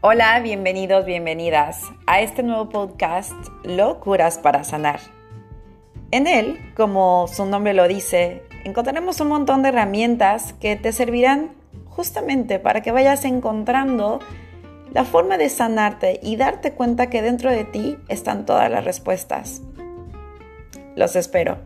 Hola, bienvenidos, bienvenidas a este nuevo podcast Locuras para Sanar. En él, como su nombre lo dice, encontraremos un montón de herramientas que te servirán justamente para que vayas encontrando la forma de sanarte y darte cuenta que dentro de ti están todas las respuestas. Los espero.